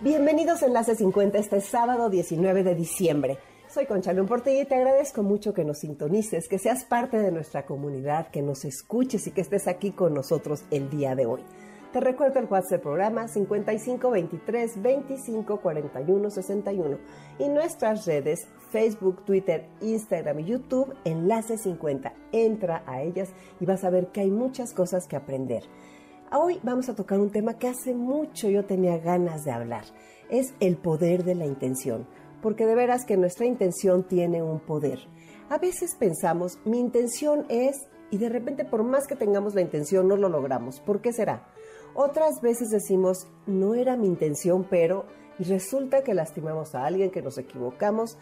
Bienvenidos a Enlace 50 este sábado 19 de diciembre. Soy Concha León Portilla y te agradezco mucho que nos sintonices, que seas parte de nuestra comunidad, que nos escuches y que estés aquí con nosotros el día de hoy. Te recuerdo el WhatsApp del programa 5523 25 41 61 y nuestras redes Facebook, Twitter, Instagram y YouTube Enlace 50. Entra a ellas y vas a ver que hay muchas cosas que aprender. Hoy vamos a tocar un tema que hace mucho yo tenía ganas de hablar. Es el poder de la intención. Porque de veras que nuestra intención tiene un poder. A veces pensamos, mi intención es, y de repente por más que tengamos la intención no lo logramos. ¿Por qué será? Otras veces decimos, no era mi intención, pero, y resulta que lastimamos a alguien, que nos equivocamos.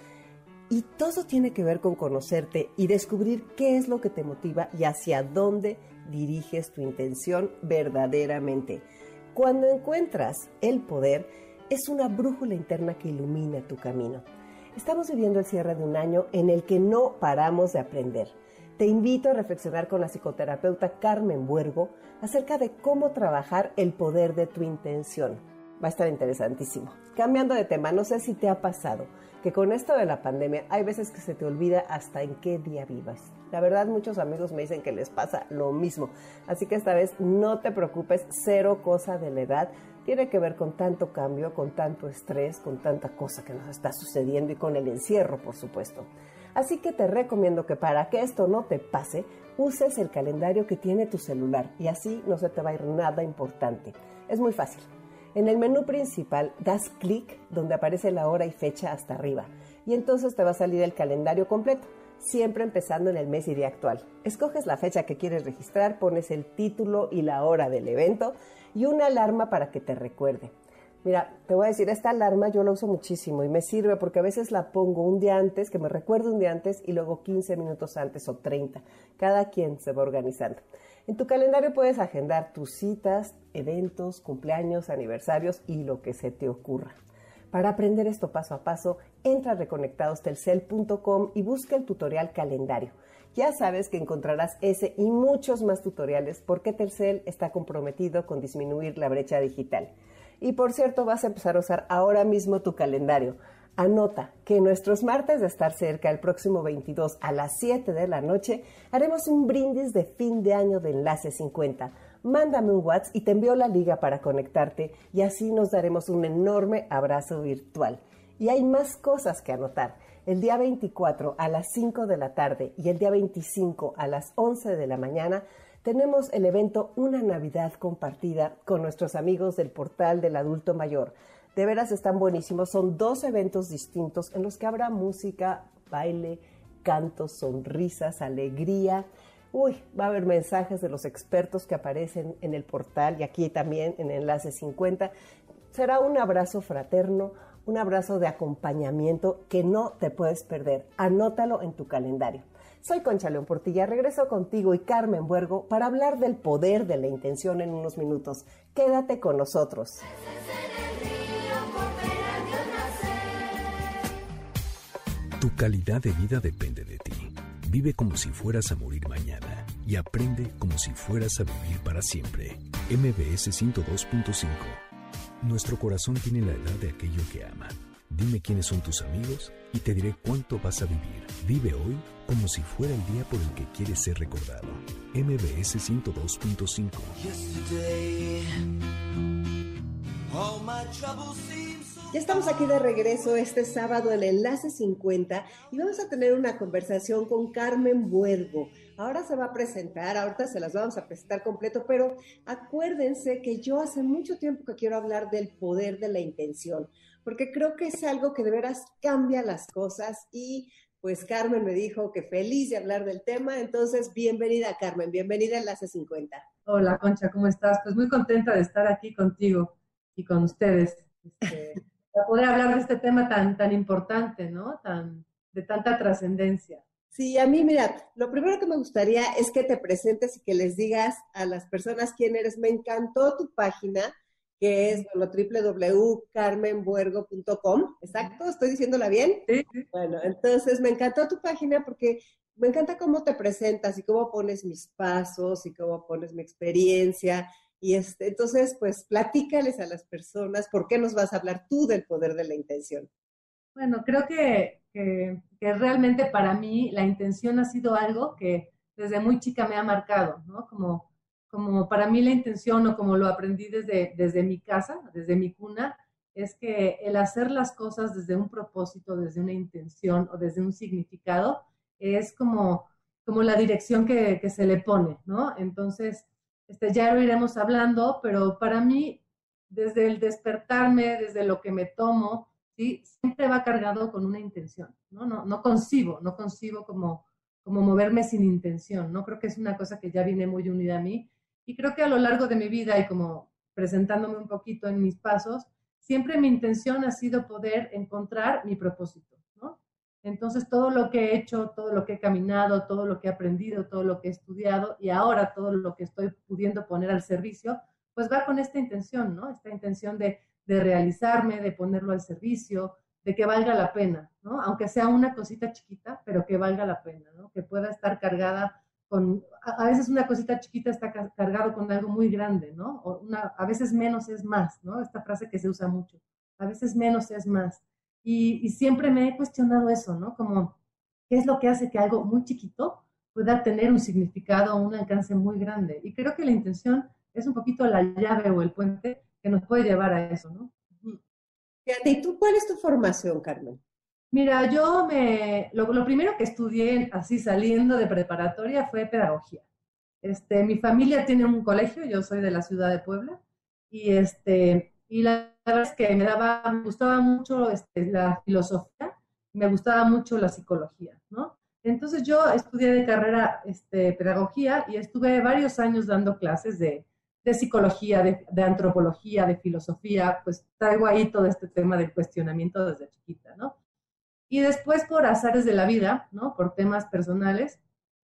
Y todo tiene que ver con conocerte y descubrir qué es lo que te motiva y hacia dónde diriges tu intención verdaderamente. Cuando encuentras el poder, es una brújula interna que ilumina tu camino. Estamos viviendo el cierre de un año en el que no paramos de aprender. Te invito a reflexionar con la psicoterapeuta Carmen Buergo acerca de cómo trabajar el poder de tu intención. Va a estar interesantísimo. Cambiando de tema, no sé si te ha pasado que con esto de la pandemia hay veces que se te olvida hasta en qué día vivas. La verdad, muchos amigos me dicen que les pasa lo mismo. Así que esta vez no te preocupes, cero cosa de la edad. Tiene que ver con tanto cambio, con tanto estrés, con tanta cosa que nos está sucediendo y con el encierro, por supuesto. Así que te recomiendo que para que esto no te pase, uses el calendario que tiene tu celular y así no se te va a ir nada importante. Es muy fácil. En el menú principal das clic donde aparece la hora y fecha hasta arriba y entonces te va a salir el calendario completo, siempre empezando en el mes y día actual. Escoges la fecha que quieres registrar, pones el título y la hora del evento y una alarma para que te recuerde. Mira, te voy a decir, esta alarma yo la uso muchísimo y me sirve porque a veces la pongo un día antes, que me recuerde un día antes y luego 15 minutos antes o 30. Cada quien se va organizando. En tu calendario puedes agendar tus citas, eventos, cumpleaños, aniversarios y lo que se te ocurra. Para aprender esto paso a paso, entra a reconectadostelcel.com y busca el tutorial calendario. Ya sabes que encontrarás ese y muchos más tutoriales porque Telcel está comprometido con disminuir la brecha digital. Y por cierto, vas a empezar a usar ahora mismo tu calendario. Anota que nuestros martes de estar cerca, el próximo 22 a las 7 de la noche, haremos un brindis de fin de año de Enlace 50. Mándame un WhatsApp y te envío la liga para conectarte y así nos daremos un enorme abrazo virtual. Y hay más cosas que anotar. El día 24 a las 5 de la tarde y el día 25 a las 11 de la mañana tenemos el evento Una Navidad compartida con nuestros amigos del portal del adulto mayor. De veras están buenísimos. Son dos eventos distintos en los que habrá música, baile, cantos, sonrisas, alegría. Uy, va a haber mensajes de los expertos que aparecen en el portal y aquí también en Enlace 50. Será un abrazo fraterno, un abrazo de acompañamiento que no te puedes perder. Anótalo en tu calendario. Soy Concha León Portilla, regreso contigo y Carmen Buergo para hablar del poder de la intención en unos minutos. Quédate con nosotros. Tu calidad de vida depende de ti. Vive como si fueras a morir mañana y aprende como si fueras a vivir para siempre. MBS 102.5 Nuestro corazón tiene la edad de aquello que ama. Dime quiénes son tus amigos y te diré cuánto vas a vivir. Vive hoy como si fuera el día por el que quieres ser recordado. MBS 102.5 Ya estamos aquí de regreso este sábado en Enlace 50 y vamos a tener una conversación con Carmen Buergo. Ahora se va a presentar, ahorita se las vamos a presentar completo, pero acuérdense que yo hace mucho tiempo que quiero hablar del poder de la intención, porque creo que es algo que de veras cambia las cosas y pues Carmen me dijo que feliz de hablar del tema, entonces bienvenida Carmen, bienvenida a Enlace 50. Hola Concha, ¿cómo estás? Pues muy contenta de estar aquí contigo y con ustedes, este, para poder hablar de este tema tan, tan importante, ¿no? Tan, de tanta trascendencia. Sí, a mí, mira, lo primero que me gustaría es que te presentes y que les digas a las personas quién eres. Me encantó tu página, que es bueno, www.carmenbuergo.com. Exacto, ¿estoy diciéndola bien? Sí, Bueno, entonces me encantó tu página porque me encanta cómo te presentas y cómo pones mis pasos y cómo pones mi experiencia. Y este, entonces, pues platícales a las personas por qué nos vas a hablar tú del poder de la intención. Bueno, creo que, que, que realmente para mí la intención ha sido algo que desde muy chica me ha marcado, ¿no? Como, como para mí la intención o como lo aprendí desde, desde mi casa, desde mi cuna, es que el hacer las cosas desde un propósito, desde una intención o desde un significado, es como, como la dirección que, que se le pone, ¿no? Entonces, este, ya lo iremos hablando, pero para mí, desde el despertarme, desde lo que me tomo, ¿sí? siempre va cargado con una intención, ¿no? No, no concibo, no concibo como, como moverme sin intención, ¿no? Creo que es una cosa que ya viene muy unida a mí y creo que a lo largo de mi vida y como presentándome un poquito en mis pasos, siempre mi intención ha sido poder encontrar mi propósito. Entonces todo lo que he hecho, todo lo que he caminado, todo lo que he aprendido, todo lo que he estudiado y ahora todo lo que estoy pudiendo poner al servicio, pues va con esta intención, ¿no? Esta intención de de realizarme, de ponerlo al servicio, de que valga la pena, ¿no? Aunque sea una cosita chiquita, pero que valga la pena, ¿no? Que pueda estar cargada con, a, veces una cosita chiquita está ca- cargado con algo muy grande, ¿no? O una, a veces menos es más, ¿no? Esta frase que se usa mucho. A veces menos es más. Y, y siempre me he cuestionado eso, ¿no? Como, ¿qué es lo que hace que algo muy chiquito pueda tener un significado o un alcance muy grande? Y creo que la intención es un poquito la llave o el puente que nos puede llevar a eso, ¿no? Fíjate, ¿y tú cuál es tu formación, Carmen? Mira, yo me, lo, lo primero que estudié así saliendo de preparatoria fue pedagogía. Este, mi familia tiene un colegio, yo soy de la ciudad de Puebla, y, este, y la verdad es que me, daba, me gustaba mucho este, la filosofía, me gustaba mucho la psicología, ¿no? Entonces yo estudié de carrera este, pedagogía y estuve varios años dando clases de, de psicología, de, de, antropología, de filosofía, pues traigo ahí todo este tema del cuestionamiento desde chiquita, ¿no? Y después por azares de la vida, ¿no? Por temas personales,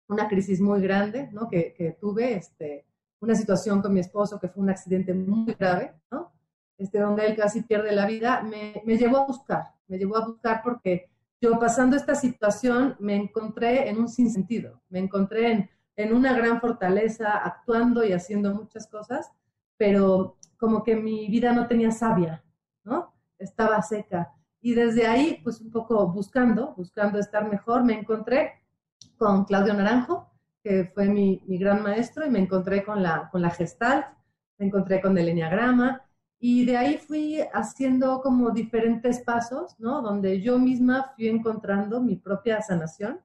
una crisis muy grande, ¿no? Que, que tuve, este, una situación con mi esposo que fue un accidente muy grave, ¿no? Este, donde él casi pierde la vida, me, me llevó a buscar, me llevó a buscar porque yo pasando esta situación me encontré en un sinsentido, me encontré en, en una gran fortaleza, actuando y haciendo muchas cosas, pero como que mi vida no tenía savia, ¿no? Estaba seca. Y desde ahí, pues un poco buscando, buscando estar mejor, me encontré con Claudio Naranjo, que fue mi, mi gran maestro, y me encontré con la, con la Gestalt, me encontré con el Enneagrama, y de ahí fui haciendo como diferentes pasos, ¿no? Donde yo misma fui encontrando mi propia sanación,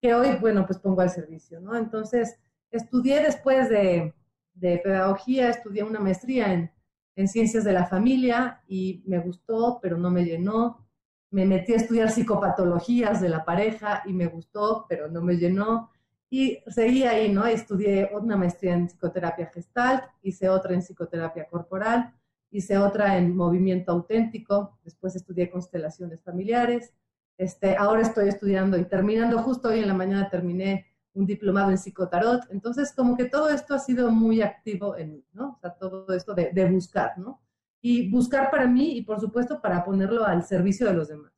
que hoy, bueno, pues pongo al servicio, ¿no? Entonces, estudié después de, de pedagogía, estudié una maestría en, en, ciencias de la familia y me gustó, pero no me llenó. Me metí a estudiar psicopatologías de la pareja y me gustó, pero no me llenó. Y seguí ahí, ¿no? Estudié una maestría en psicoterapia gestalt, hice otra en psicoterapia corporal, hice otra en movimiento auténtico, después estudié constelaciones familiares, este, ahora estoy estudiando y terminando, justo hoy en la mañana terminé un diplomado en psicotarot, entonces como que todo esto ha sido muy activo en mí, ¿no? O sea, todo esto de, de buscar, ¿no? Y buscar para mí y por supuesto para ponerlo al servicio de los demás.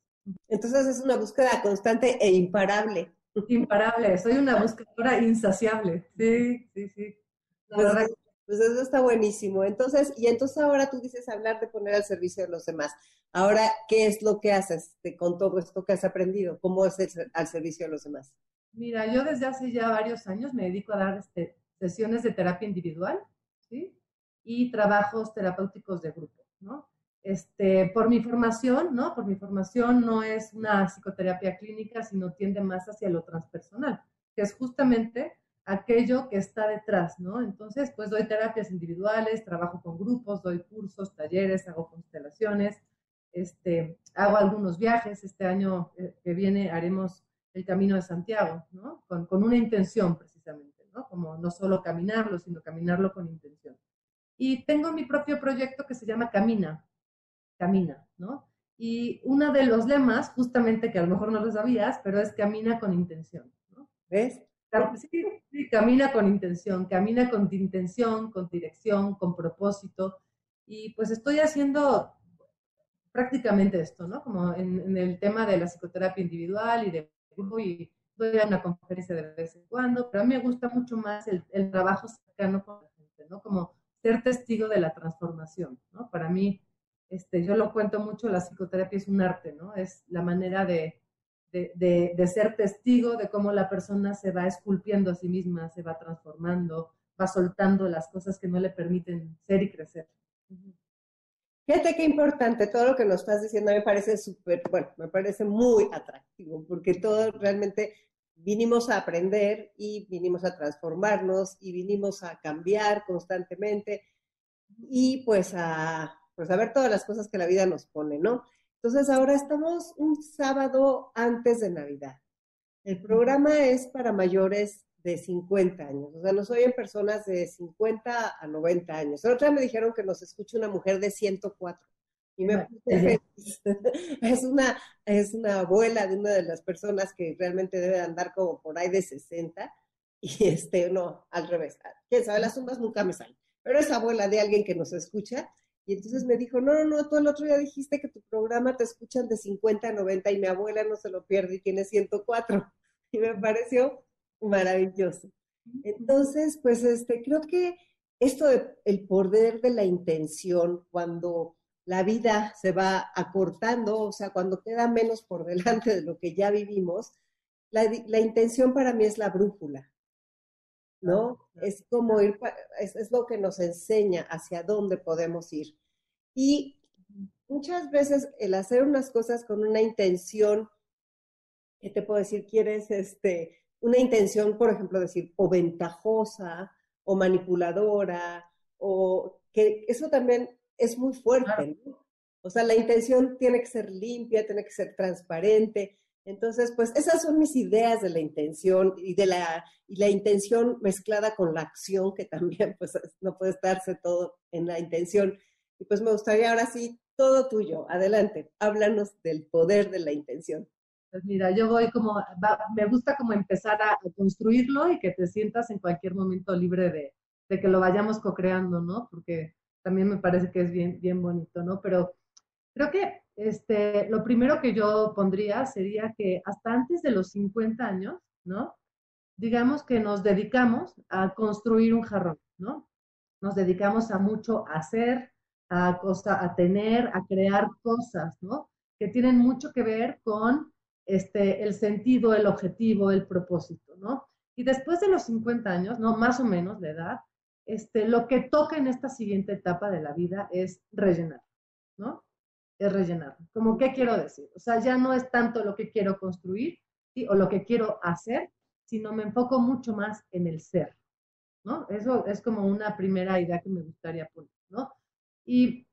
Entonces es una búsqueda constante e imparable. Imparable, soy una buscadora insaciable, sí, sí, sí. La pues, verdad pues eso está buenísimo. Entonces, y entonces ahora tú dices hablar de poner al servicio de los demás. Ahora, ¿qué es lo que haces con todo esto que has aprendido? ¿Cómo es el, al servicio de los demás? Mira, yo desde hace ya varios años me dedico a dar este, sesiones de terapia individual, ¿sí? Y trabajos terapéuticos de grupo, ¿no? Este, por mi formación, ¿no? Por mi formación no es una psicoterapia clínica, sino tiende más hacia lo transpersonal, que es justamente aquello que está detrás, ¿no? Entonces, pues doy terapias individuales, trabajo con grupos, doy cursos, talleres, hago constelaciones, este, hago algunos viajes. Este año que viene haremos el Camino de Santiago, ¿no? Con, con una intención precisamente, ¿no? Como no solo caminarlo, sino caminarlo con intención. Y tengo mi propio proyecto que se llama Camina, Camina, ¿no? Y uno de los lemas, justamente que a lo mejor no lo sabías, pero es Camina con intención, ¿no? ¿Ves? Sí, sí, camina con intención, camina con intención, con dirección, con propósito. Y pues estoy haciendo prácticamente esto, ¿no? Como en, en el tema de la psicoterapia individual y de grupo y doy una conferencia de vez en cuando, pero a mí me gusta mucho más el, el trabajo cercano con la gente, ¿no? Como ser testigo de la transformación, ¿no? Para mí, este, yo lo cuento mucho, la psicoterapia es un arte, ¿no? Es la manera de, de, de, de ser testigo de cómo la persona se va esculpiendo a sí misma, se va transformando, va soltando las cosas que no le permiten ser y crecer. Fíjate qué importante, todo lo que nos estás diciendo me parece súper, bueno, me parece muy atractivo, porque todo realmente vinimos a aprender y vinimos a transformarnos y vinimos a cambiar constantemente y pues a, pues a ver todas las cosas que la vida nos pone, ¿no? Entonces ahora estamos un sábado antes de Navidad. El programa es para mayores de 50 años, o sea, nos oyen personas de 50 a 90 años. La otra me dijeron que nos escucha una mujer de 104 y me puse feliz. Es una, es una abuela de una de las personas que realmente debe andar como por ahí de 60 y este, no, al revés. Quién sabe, las sumas nunca me salen, pero es abuela de alguien que nos escucha y entonces me dijo, no, no, no, tú el otro día dijiste que tu programa te escuchan de 50 a 90 y mi abuela no se lo pierde y tiene 104. Y me pareció maravilloso. Entonces, pues este, creo que esto de el poder de la intención cuando la vida se va acortando, o sea, cuando queda menos por delante de lo que ya vivimos, la, la intención para mí es la brújula, ¿no? Es como ir, es, es lo que nos enseña hacia dónde podemos ir. Y muchas veces el hacer unas cosas con una intención, ¿qué te puedo decir? Quieres, este, una intención, por ejemplo, decir, o ventajosa, o manipuladora, o que eso también es muy fuerte, ¿no? O sea, la intención tiene que ser limpia, tiene que ser transparente. Entonces, pues esas son mis ideas de la intención y de la, y la intención mezclada con la acción, que también pues no puede estarse todo en la intención. Y pues me gustaría ahora sí, todo tuyo. Adelante, háblanos del poder de la intención. Pues mira, yo voy como, me gusta como empezar a, a construirlo y que te sientas en cualquier momento libre de, de que lo vayamos co-creando, ¿no? Porque también me parece que es bien, bien bonito, ¿no? Pero creo que este, lo primero que yo pondría sería que hasta antes de los 50 años, ¿no? Digamos que nos dedicamos a construir un jarrón, ¿no? Nos dedicamos a mucho a hacer, a, cosa, a tener, a crear cosas, ¿no? Que tienen mucho que ver con este, el sentido, el objetivo, el propósito, ¿no? Y después de los 50 años, ¿no? Más o menos de edad, este, lo que toca en esta siguiente etapa de la vida es rellenar, ¿no? Es rellenar. Como, ¿qué quiero decir? O sea, ya no es tanto lo que quiero construir, ¿sí? O lo que quiero hacer, sino me enfoco mucho más en el ser, ¿no? Eso es como una primera idea que me gustaría poner, ¿no? Y,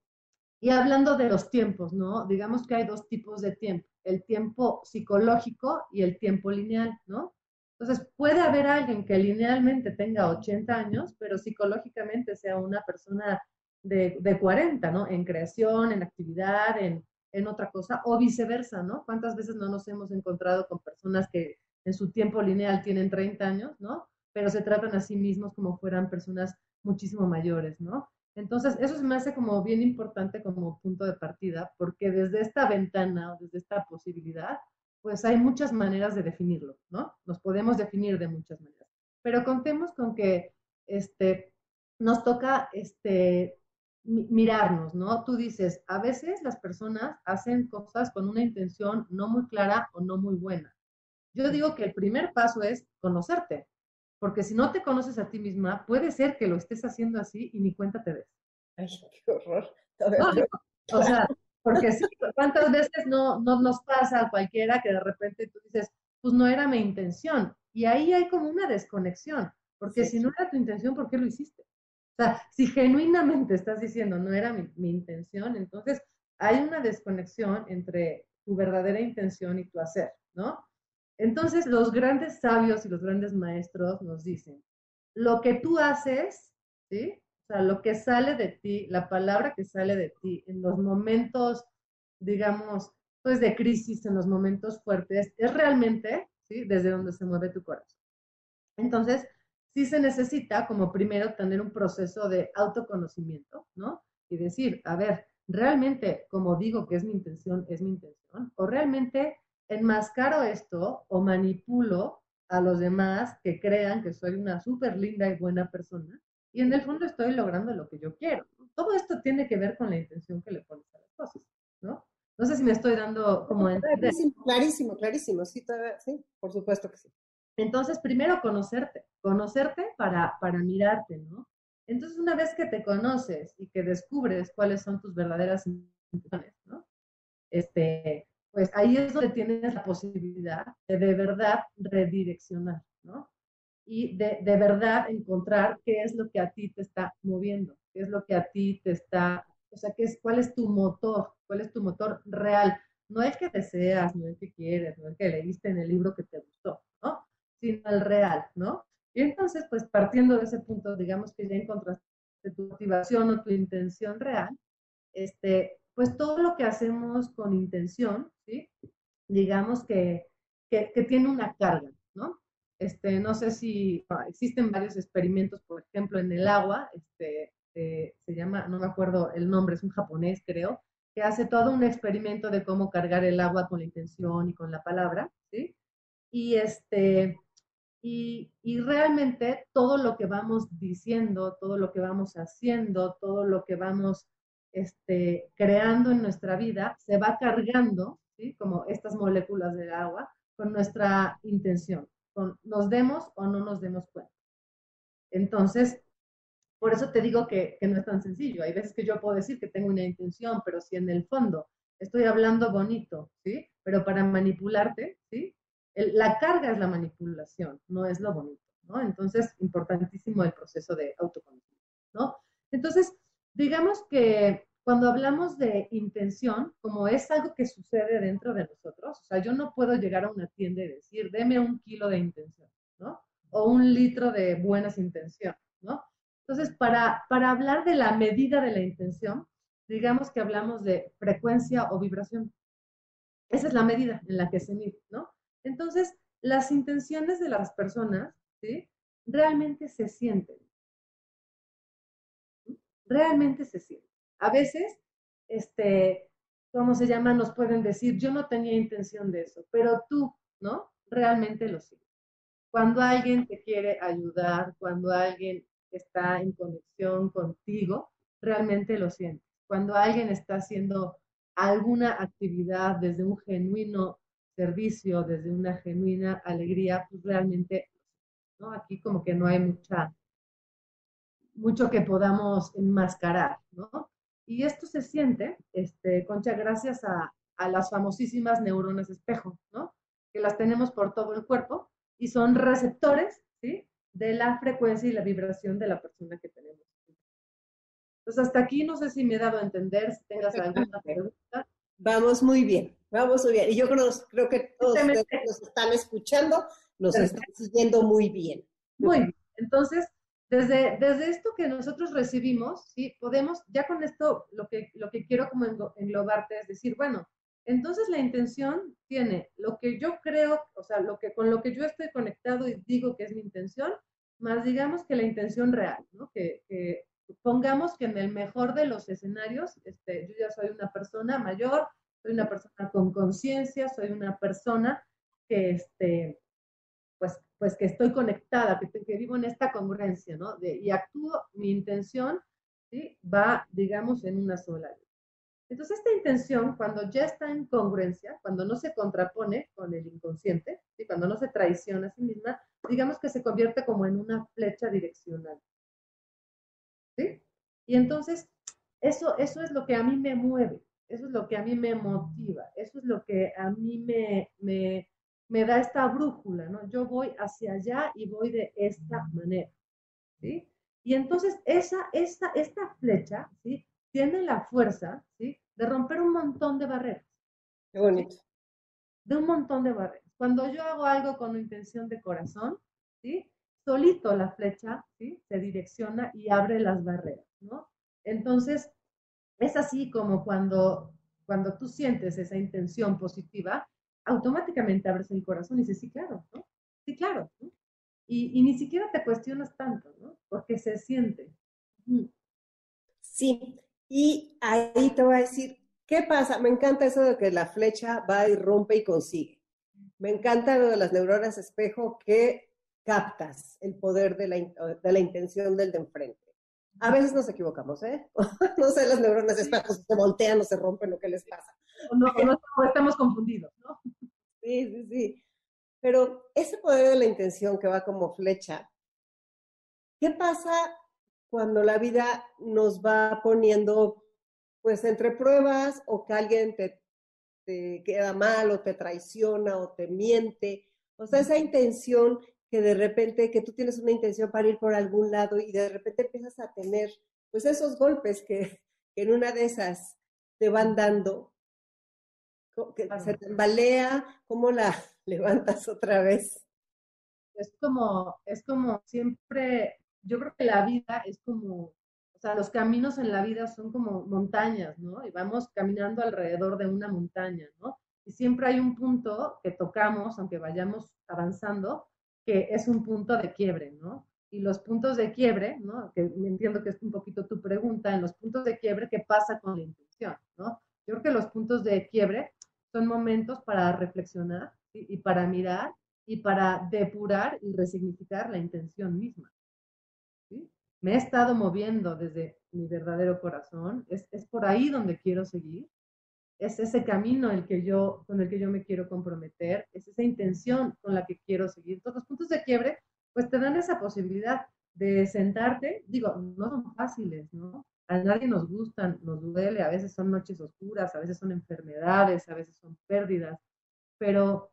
y hablando de los tiempos, ¿no? Digamos que hay dos tipos de tiempo, el tiempo psicológico y el tiempo lineal, ¿no? Entonces, puede haber alguien que linealmente tenga 80 años, pero psicológicamente sea una persona de, de 40, ¿no? En creación, en actividad, en, en otra cosa, o viceversa, ¿no? ¿Cuántas veces no nos hemos encontrado con personas que en su tiempo lineal tienen 30 años, ¿no? Pero se tratan a sí mismos como fueran personas muchísimo mayores, ¿no? Entonces, eso se me hace como bien importante como punto de partida, porque desde esta ventana o desde esta posibilidad, pues hay muchas maneras de definirlo, ¿no? Nos podemos definir de muchas maneras. Pero contemos con que este, nos toca este, mirarnos, ¿no? Tú dices, a veces las personas hacen cosas con una intención no muy clara o no muy buena. Yo digo que el primer paso es conocerte, porque si no te conoces a ti misma, puede ser que lo estés haciendo así y ni cuenta te des. Ay, qué horror. O sea, porque sí, ¿cuántas veces no, no nos pasa a cualquiera que de repente tú dices, pues no era mi intención? Y ahí hay como una desconexión, porque Sí. si no era tu intención, ¿por qué lo hiciste? O sea, si genuinamente estás diciendo, no era mi, mi intención, entonces hay una desconexión entre tu verdadera intención y tu hacer, ¿no? Entonces, los grandes sabios y los grandes maestros nos dicen, lo que tú haces, ¿sí? O sea, lo que sale de ti, la palabra que sale de ti en los momentos, digamos, pues de crisis, en los momentos fuertes, es realmente, ¿sí? Desde donde se mueve tu corazón. Entonces, sí se necesita como primero tener un proceso de autoconocimiento, ¿no? Y decir, a ver, realmente, como digo que es mi intención, es mi intención, o realmente enmascaro esto o manipulo a los demás que crean que soy una súper linda y buena persona y en el fondo estoy logrando lo que yo quiero. Todo esto tiene que ver con la intención que le pones a las cosas, ¿no? No sé si me estoy dando como. Clarísimo, clarísimo, clarísimo. Sí, todavía- sí, por supuesto que sí. Entonces, primero conocerte, conocerte para, para mirarte, ¿no? Entonces, una vez que te conoces y que descubres cuáles son tus verdaderas intenciones, ¿no? Este, pues ahí es donde tienes la posibilidad de de verdad redireccionar, ¿no? Y de, de verdad encontrar qué es lo que a ti te está moviendo, qué es lo que a ti te está, o sea, qué es, cuál es tu motor, cuál es tu motor real. No el que deseas, no el que quieres, no el que leíste en el libro que te gustó, ¿no? Sino el real, ¿no? Y entonces, pues partiendo de ese punto, digamos que ya encontraste tu motivación o tu intención real, este, pues todo lo que hacemos con intención. Digamos que, que, que tiene una carga, ¿no? Este, no sé si ah, existen varios experimentos, por ejemplo, en el agua, este, eh, se llama, no me acuerdo el nombre, es un japonés, creo, que hace todo un experimento de cómo cargar el agua con la intención y con la palabra, ¿sí? Y este, y, realmente todo lo que vamos diciendo, todo lo que vamos haciendo, todo lo que vamos este, creando en nuestra vida, se va cargando, como estas moléculas del agua, con nuestra intención, con nos demos o no nos demos cuenta. Entonces, por eso te digo que, que no es tan sencillo. Hay veces que yo puedo decir que tengo una intención, pero si en el fondo estoy hablando bonito, ¿sí? Pero para manipularte, ¿sí? La carga es la manipulación, no es lo bonito, ¿no? Entonces, importantísimo el proceso de autoconocimiento, ¿no? Entonces, digamos que cuando hablamos de intención, como es algo que sucede dentro de nosotros, o sea, yo no puedo llegar a una tienda y decir, deme un kilo de intención, ¿no? O un litro de buenas intenciones, ¿no? Entonces, para, para hablar de la medida de la intención, digamos que hablamos de frecuencia o vibración. Esa es la medida en la que se mide, ¿no? Entonces, las intenciones de las personas. Realmente se sienten. Realmente se sienten. A veces, este, ¿cómo se llama? Nos pueden decir, yo no tenía intención de eso, pero tú, ¿no? Realmente lo sientes. Cuando alguien te quiere ayudar, cuando alguien está en conexión contigo, realmente lo sientes. Cuando alguien está haciendo alguna actividad desde un genuino servicio, desde una genuina alegría, pues realmente, ¿no? Aquí como que no hay mucha, mucho que podamos enmascarar, ¿no? Y esto se siente, este, Concha, gracias a, a las famosísimas neuronas espejo, ¿no? Que las tenemos por todo el cuerpo y son receptores, ¿sí? De la frecuencia y la vibración de la persona que tenemos. Entonces, hasta aquí no sé si me he dado a entender, si tengas alguna pregunta. Vamos muy bien, vamos muy bien. Y yo creo, creo que todos Justamente. ustedes nos están escuchando, nos Perfecto. están siguiendo muy bien. Muy bien. Entonces, desde, desde esto que nosotros recibimos, ¿sí? Podemos, ya con esto, lo que, lo que quiero como englo- englobarte es decir, bueno, entonces la intención tiene lo que yo creo, o sea, lo que, con lo que yo estoy conectado y digo que es mi intención, más digamos que la intención real, ¿no? Que, que pongamos que en el mejor de los escenarios, este, yo ya soy una persona mayor, soy una persona con conciencia, soy una persona que, este, pues, pues que estoy conectada, que, que vivo en esta congruencia, ¿no? De- y actúo, mi intención, ¿sí? Va, digamos, en una sola. Entonces, esta intención, cuando ya está en congruencia, cuando no se contrapone con el inconsciente, ¿sí? cuando no se traiciona a sí misma, digamos que se convierte como en una flecha direccional. ¿Sí? Y entonces, eso, eso es lo que a mí me mueve, eso es lo que a mí me motiva, eso es lo que a mí me, me, me da esta brújula, ¿no? Yo voy hacia allá y voy de esta manera, ¿sí? Y entonces esa, esta, esta flecha, ¿sí? Tiene la fuerza, ¿sí? De romper un montón de barreras, Qué bonito. de un montón de barreras. cuando yo hago algo con intención de corazón, ¿sí? Solito la flecha, ¿sí? Se direcciona y abre las barreras, ¿no? Entonces, es así como cuando, cuando tú sientes esa intención positiva, automáticamente abres el corazón y dices, sí, claro. Sí, claro. Y, ni siquiera te cuestionas tanto, ¿no? Porque se siente. Sí, y ahí te voy a decir, ¿qué pasa? Me encanta eso de que la flecha va y rompe y consigue. Me encanta lo de las neuronas espejo que captas el poder de la, de la intención del de enfrente. A veces nos equivocamos, ¿eh? No sé, las neuronas se voltean o se rompen o qué les pasa. O, no, o no- o estamos confundidos, ¿no? Sí, sí, sí. Pero ese poder de la intención que va como flecha, ¿qué pasa cuando la vida nos va poniendo, pues, entre pruebas o que alguien te, te queda mal o te traiciona o te miente? O sea, esa intención que de repente, que tú tienes una intención para ir por algún lado y de repente empiezas a tener, pues, esos golpes que, que en una de esas te van dando, que se tambalea, ¿cómo la levantas otra vez? es como, es como siempre, yo creo que la vida es como, o sea, los caminos en la vida son como montañas, ¿no? Y vamos caminando alrededor de una montaña, ¿no? Y siempre hay un punto que tocamos, aunque vayamos avanzando, que es un punto de quiebre, ¿no? Y los puntos de quiebre, ¿no? Que entiendo que es un poquito tu pregunta, en los puntos de quiebre, ¿qué pasa con la intención, ¿no? Yo creo que los puntos de quiebre son momentos para reflexionar ¿sí? y para mirar y para depurar y resignificar la intención misma. ¿sí? Me he estado moviendo desde mi verdadero corazón, es, es por ahí donde quiero seguir, es ese camino el que yo, con el que yo me quiero comprometer, es esa intención con la que quiero seguir. Todos los puntos de quiebre, pues te dan esa posibilidad de sentarte, digo, no son fáciles, ¿no? A nadie nos gustan, nos duele, a veces son noches oscuras, a veces son enfermedades, a veces son pérdidas, pero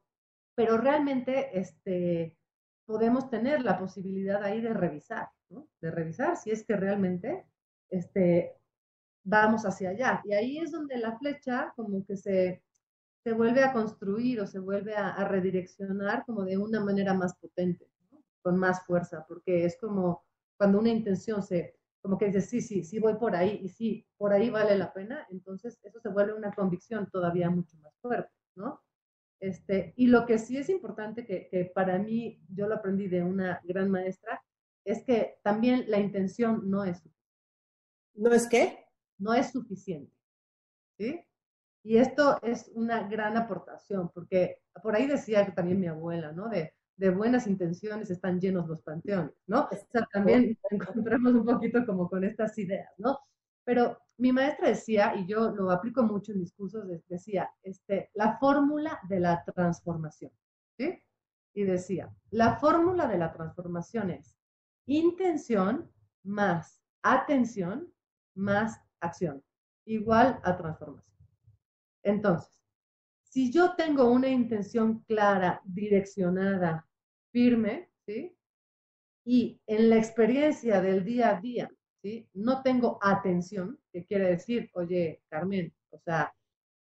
pero realmente este, podemos tener la posibilidad ahí de revisar, ¿no? De revisar si es que realmente este, vamos hacia allá. Y ahí es donde la flecha como que se, se vuelve a construir o se vuelve a, redireccionar como de una manera más potente, con más fuerza, porque es como cuando una intención se, como que dices, sí, sí, sí voy por ahí y sí, por ahí vale la pena, entonces eso se vuelve una convicción todavía mucho más fuerte, ¿no? Este, y lo que sí es importante, que, que para mí, yo lo aprendí de una gran maestra, es que también la intención no es, ¿No es qué? No es suficiente. ¿sí? Y esto es una gran aportación, porque por ahí decía que también mi abuela, ¿no? De, de buenas intenciones están llenos los panteones, ¿no? O sea, también encontramos un poquito como con estas ideas, ¿no? Pero mi maestra decía, y yo lo aplico mucho en mis cursos, de- decía, este, la fórmula de la transformación, ¿sí? Y decía, la fórmula de la transformación es intención más atención más acción, igual a transformación. Entonces, si yo tengo una intención clara, direccionada, firme, ¿sí? Y en la experiencia del día a día, ¿sí? No tengo atención, que quiere decir, oye, Carmen, o sea,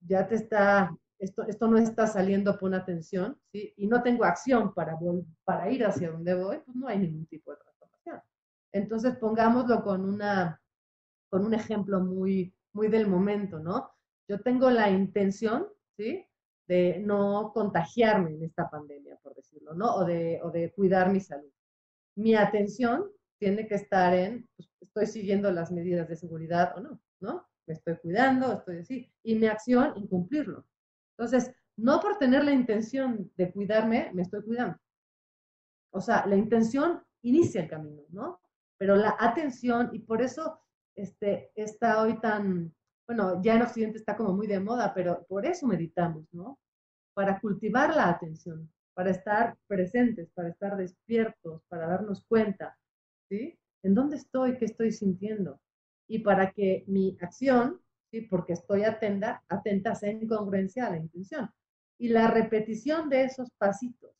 ya te está, esto, esto no está saliendo por atención, ¿sí? Y no tengo acción para, para ir hacia donde voy, pues no hay ningún tipo de transformación. Entonces, pongámoslo con una, con un ejemplo muy, muy del momento, ¿no? Yo tengo la intención, ¿sí? De no contagiarme en esta pandemia, por decirlo, ¿no? O de, o de cuidar mi salud. Mi atención tiene que estar en, pues, estoy siguiendo las medidas de seguridad o no, ¿no? Me estoy cuidando, estoy así. Y mi acción en cumplirlo. Entonces, no por tener la intención de cuidarme, me estoy cuidando. O sea, la intención inicia el camino, ¿no? Pero la atención, y por eso este, está hoy tan, bueno, ya en Occidente está como muy de moda, pero por eso meditamos, ¿no? Para cultivar la atención, para estar presentes, para estar despiertos, para darnos cuenta, ¿sí? ¿En dónde estoy? ¿Qué estoy sintiendo? Y para que mi acción, ¿sí? Porque estoy atenta, atenta sea en congruencia a la intención. Y la repetición de esos pasitos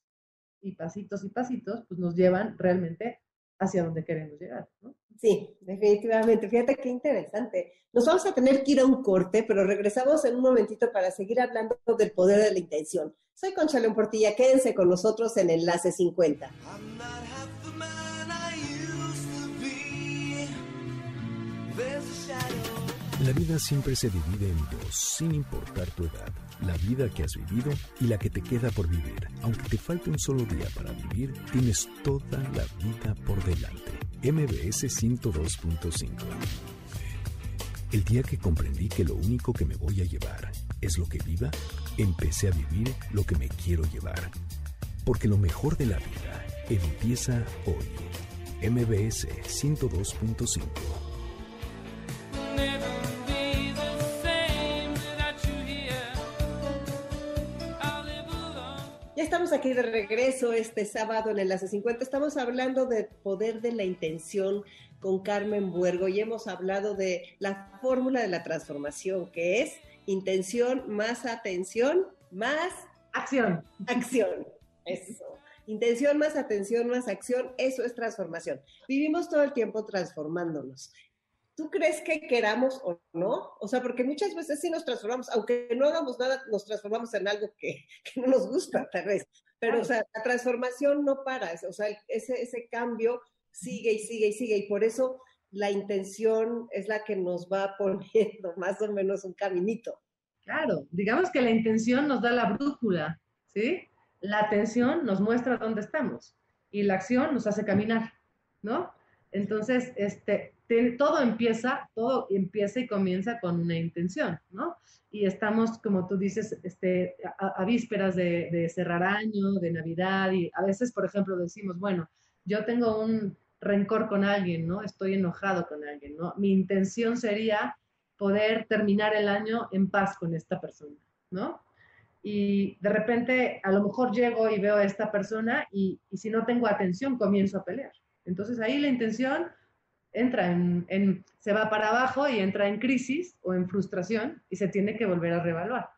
y pasitos y pasitos, pues nos llevan realmente hacia donde queremos llegar, ¿no? Sí, definitivamente. Fíjate qué interesante. Nos vamos a tener que ir a un corte, pero regresamos en un momentito para seguir hablando del poder de la intención. Soy Concha León Portilla, quédense con nosotros en Enlace 50. I'm not half the man I used to be. There's a shadow. La vida siempre se divide en dos, sin importar tu edad. La vida que has vivido y la que te queda por vivir. Aunque te falte un solo día para vivir, tienes toda la vida por delante. MBS 102.5 El día que comprendí que lo único que me voy a llevar es lo que viva, empecé a vivir lo que me quiero llevar. Porque lo mejor de la vida empieza hoy. MBS 102.5 Ya estamos aquí de regreso este sábado en Enlace 50. Estamos hablando del poder de la intención con Carmen Buergo y hemos hablado de la fórmula de la transformación, que es intención más atención más Acción. acción. Eso. Intención más atención más acción, eso es transformación. Vivimos todo el tiempo transformándonos. ¿Tú crees que queramos o no? O sea, porque muchas veces sí nos transformamos, aunque no hagamos nada, nos transformamos en algo que, que no nos gusta, tal vez. Pero, o sea, la transformación no para, o sea, ese, ese cambio sigue y sigue y sigue, y por eso la intención es la que nos va poniendo más o menos un caminito. Claro, digamos que la intención nos da la brújula, ¿sí? La atención nos muestra dónde estamos y la acción nos hace caminar, ¿no? Entonces, este, todo empieza, todo empieza y comienza con una intención, ¿no? Y estamos, como tú dices, este, a, a vísperas de, de cerrar año, de Navidad, y a veces, por ejemplo, decimos, bueno, yo tengo un rencor con alguien, ¿no? Estoy enojado con alguien, ¿no? Mi intención sería poder terminar el año en paz con esta persona, ¿no? Y de repente a lo mejor llego y veo a esta persona y, y si no tengo atención comienzo a pelear. Entonces ahí la intención entra en, en- se va para abajo y entra en crisis o en frustración y se tiene que volver a reevaluar.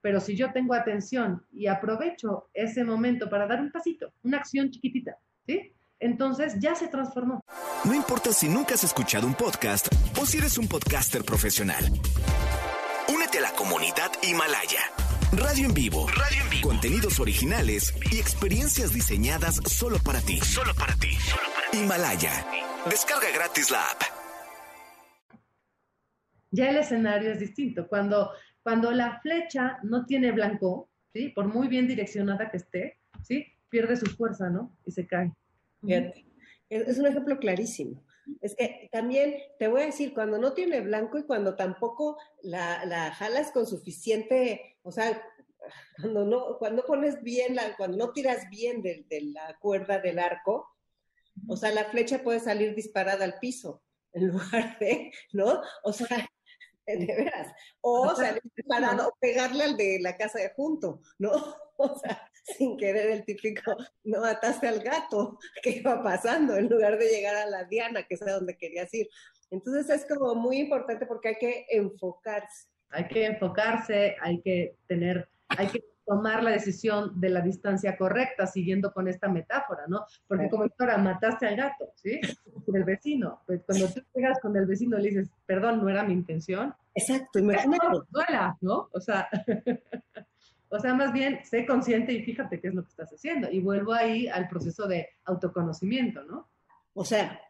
Pero si yo tengo atención y aprovecho ese momento para dar un pasito, una acción chiquitita, ¿sí? Entonces ya se transformó. No importa si nunca has escuchado un podcast o si eres un podcaster profesional. Únete a la comunidad Himalaya. Radio en vivo. Radio en vivo. Contenidos originales y experiencias diseñadas solo para ti. Solo para ti. Himalaya. Descarga gratis la app. ya el escenario es distinto. Cuando, cuando la flecha no tiene blanco, ¿sí? por muy bien direccionada que esté, ¿sí? pierde su fuerza, ¿no? Y se cae. Fíjate. Es un ejemplo clarísimo. Es que también te voy a decir, cuando no tiene blanco y cuando tampoco la, la jalas con suficiente, o sea, cuando no, cuando pones bien, la, cuando no tiras bien de, de la cuerda del arco, o sea, la flecha puede salir disparada al piso en lugar de, ¿no? O sea, de veras. O salir disparada o pegarle al de la casa de junto, ¿no? O sea, sin querer el típico, no ataste al gato, ¿qué iba pasando? En lugar de llegar a la diana, que es a donde querías ir. Entonces es como muy importante porque hay que enfocarse. Hay que enfocarse, hay que tener, hay que tomar la decisión de la distancia correcta, siguiendo con esta metáfora, ¿no? Porque como ahora mataste al gato, ¿sí? Del vecino. Pues cuando tú llegas con el vecino y le dices, perdón, no era mi intención, Exacto, imagínate. no, duela, ¿no? O sea, o sea, más bien, sé consciente y fíjate qué es lo que estás haciendo. Y vuelvo ahí al proceso de autoconocimiento, ¿no? O sea,